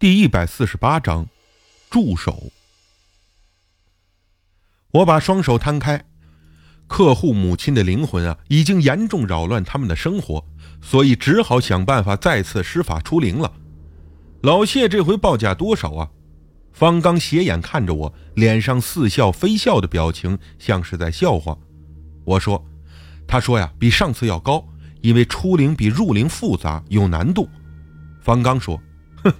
第一百四十八章，助手。我把双手摊开，客户母亲的灵魂啊，已经严重扰乱他们的生活，所以只好想办法再次施法出灵了。老谢这回报价多少啊？方刚斜眼看着我，脸上似笑非笑的表情，像是在笑话。我说：“他说呀，比上次要高，因为出灵比入灵复杂有难度。”方刚说：“哼。”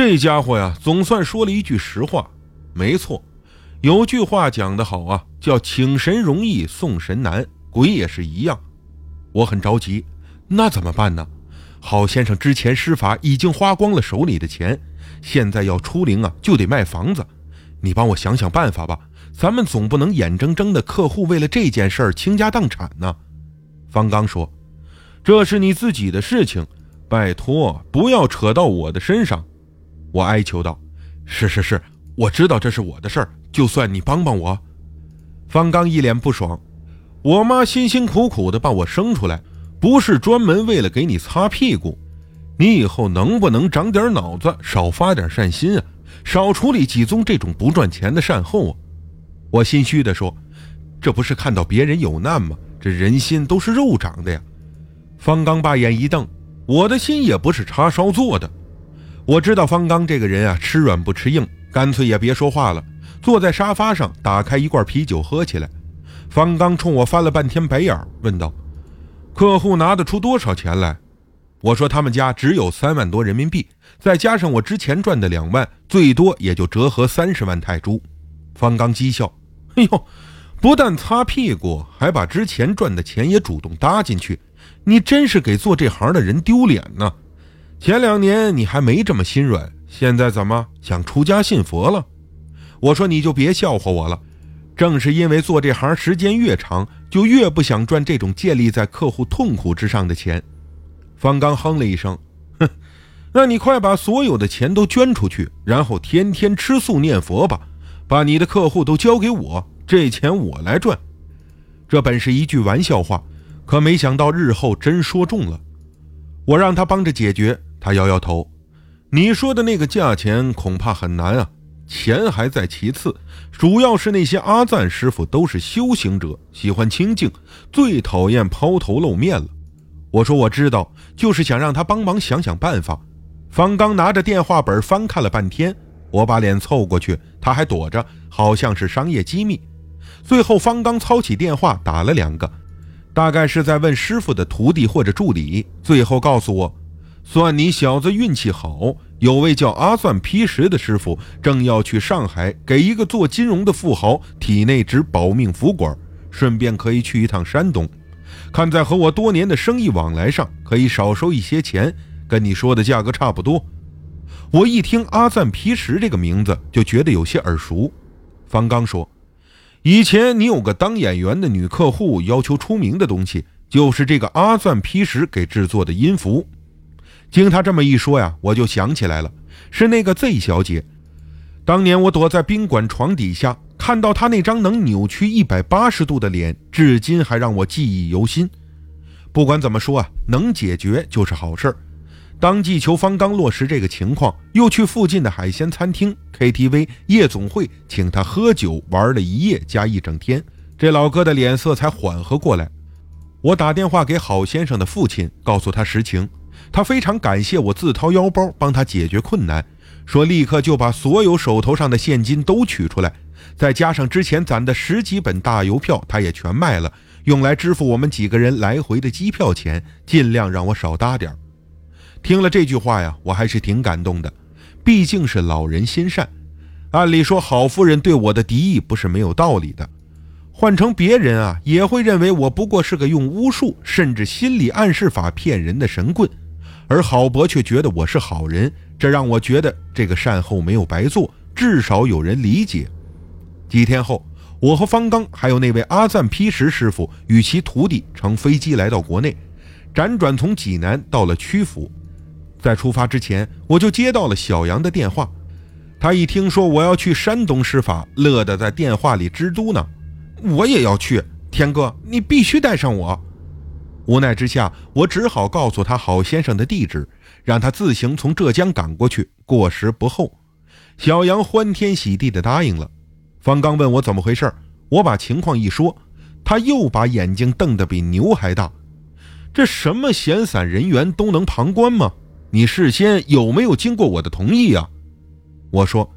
这家伙呀，总算说了一句实话。没错，有句话讲得好啊，叫“请神容易送神难”，鬼也是一样。我很着急，那怎么办呢？郝先生之前施法已经花光了手里的钱，现在要出灵啊，就得卖房子。你帮我想想办法吧，咱们总不能眼睁睁的客户为了这件事儿倾家荡产呢。方刚说：“这是你自己的事情，拜托不要扯到我的身上。”我哀求道：“是是是，我知道这是我的事儿，就算你帮帮我。”方刚一脸不爽：“我妈辛辛苦苦的把我生出来，不是专门为了给你擦屁股。你以后能不能长点脑子，少发点善心啊？少处理几宗这种不赚钱的善后啊？”我心虚地说：“这不是看到别人有难吗？这人心都是肉长的呀。”方刚把眼一瞪：“我的心也不是叉烧做的。”我知道方刚这个人啊，吃软不吃硬，干脆也别说话了，坐在沙发上，打开一罐啤酒喝起来。方刚冲我翻了半天白眼，问道：“客户拿得出多少钱来？”我说：“他们家只有三万多人民币，再加上我之前赚的两万，最多也就折合三十万泰铢。”方刚讥笑：“ 哎呦，不但擦屁股，还把之前赚的钱也主动搭进去，你真是给做这行的人丢脸呢。”前两年你还没这么心软，现在怎么想出家信佛了？我说你就别笑话我了。正是因为做这行时间越长，就越不想赚这种建立在客户痛苦之上的钱。方刚哼了一声，哼，那你快把所有的钱都捐出去，然后天天吃素念佛吧，把你的客户都交给我，这钱我来赚。这本是一句玩笑话，可没想到日后真说中了。我让他帮着解决。他摇摇头，你说的那个价钱恐怕很难啊。钱还在其次，主要是那些阿赞师傅都是修行者，喜欢清静，最讨厌抛头露面了。我说我知道，就是想让他帮忙想想办法。方刚拿着电话本翻看了半天，我把脸凑过去，他还躲着，好像是商业机密。最后，方刚操起电话打了两个，大概是在问师傅的徒弟或者助理，最后告诉我。算你小子运气好，有位叫阿算劈石的师傅正要去上海给一个做金融的富豪体内植保命符管，顺便可以去一趟山东，看在和我多年的生意往来上，可以少收一些钱，跟你说的价格差不多。我一听阿赞皮石这个名字，就觉得有些耳熟。方刚说，以前你有个当演员的女客户要求出名的东西，就是这个阿赞皮石给制作的音符。经他这么一说呀，我就想起来了，是那个 Z 小姐。当年我躲在宾馆床底下，看到她那张能扭曲一百八十度的脸，至今还让我记忆犹新。不管怎么说啊，能解决就是好事儿。当即求方刚落实这个情况，又去附近的海鲜餐厅、KTV、夜总会请他喝酒玩了一夜加一整天，这老哥的脸色才缓和过来。我打电话给郝先生的父亲，告诉他实情。他非常感谢我自掏腰包帮他解决困难，说立刻就把所有手头上的现金都取出来，再加上之前攒的十几本大邮票，他也全卖了，用来支付我们几个人来回的机票钱，尽量让我少搭点儿听了这句话呀，我还是挺感动的，毕竟是老人心善。按理说，郝夫人对我的敌意不是没有道理的。换成别人啊，也会认为我不过是个用巫术甚至心理暗示法骗人的神棍。而郝伯却觉得我是好人，这让我觉得这个善后没有白做，至少有人理解。几天后，我和方刚还有那位阿赞劈石师傅与其徒弟乘飞机来到国内，辗转从济南到了曲阜。在出发之前，我就接到了小杨的电话。他一听说我要去山东施法，乐得在电话里直嘟囔：“我也要去，天哥，你必须带上我。”无奈之下，我只好告诉他郝先生的地址，让他自行从浙江赶过去，过时不候。小杨欢天喜地地答应了。方刚问我怎么回事，我把情况一说，他又把眼睛瞪得比牛还大。这什么闲散人员都能旁观吗？你事先有没有经过我的同意啊？我说，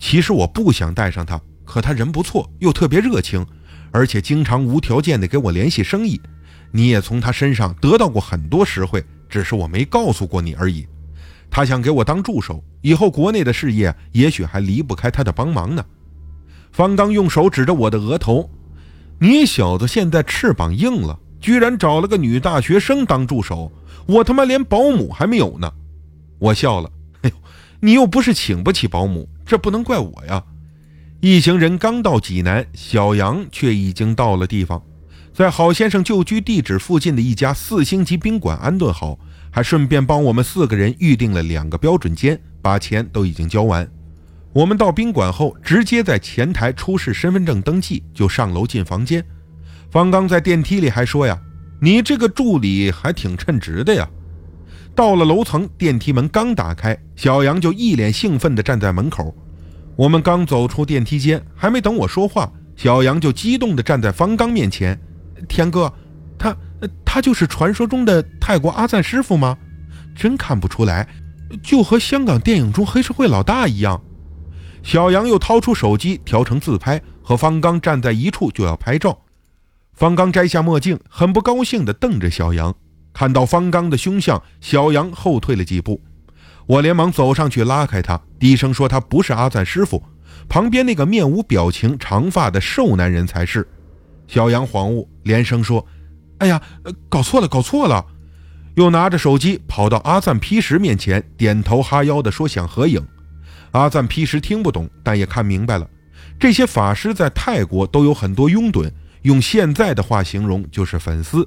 其实我不想带上他，可他人不错，又特别热情，而且经常无条件的给我联系生意。你也从他身上得到过很多实惠，只是我没告诉过你而已。他想给我当助手，以后国内的事业也许还离不开他的帮忙呢。方刚用手指着我的额头：“你小子现在翅膀硬了，居然找了个女大学生当助手，我他妈连保姆还没有呢！”我笑了：“哎呦，你又不是请不起保姆，这不能怪我呀。”一行人刚到济南，小杨却已经到了地方。在郝先生旧居地址附近的一家四星级宾馆安顿好，还顺便帮我们四个人预定了两个标准间，把钱都已经交完。我们到宾馆后，直接在前台出示身份证登记，就上楼进房间。方刚在电梯里还说呀：“你这个助理还挺称职的呀。”到了楼层，电梯门刚打开，小杨就一脸兴奋地站在门口。我们刚走出电梯间，还没等我说话，小杨就激动地站在方刚面前。田哥，他他就是传说中的泰国阿赞师傅吗？真看不出来，就和香港电影中黑社会老大一样。小杨又掏出手机调成自拍，和方刚站在一处就要拍照。方刚摘下墨镜，很不高兴地瞪着小杨。看到方刚的凶相，小杨后退了几步。我连忙走上去拉开他，低声说：“他不是阿赞师傅，旁边那个面无表情、长发的瘦男人才是。”小杨恍悟，连声说：“哎呀，搞错了，搞错了！”又拿着手机跑到阿赞皮什面前，点头哈腰地说：“想合影。”阿赞皮什听不懂，但也看明白了。这些法师在泰国都有很多拥趸，用现在的话形容就是粉丝，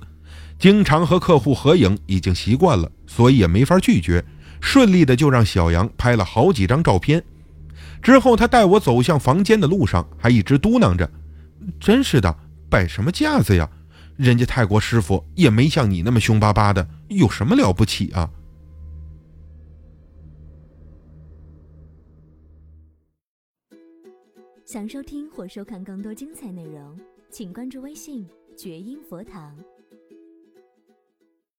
经常和客户合影，已经习惯了，所以也没法拒绝，顺利的就让小杨拍了好几张照片。之后，他带我走向房间的路上，还一直嘟囔着：“真是的。”摆什么架子呀？人家泰国师傅也没像你那么凶巴巴的，有什么了不起啊？想收听或收看更多精彩内容，请关注微信“绝音佛堂”。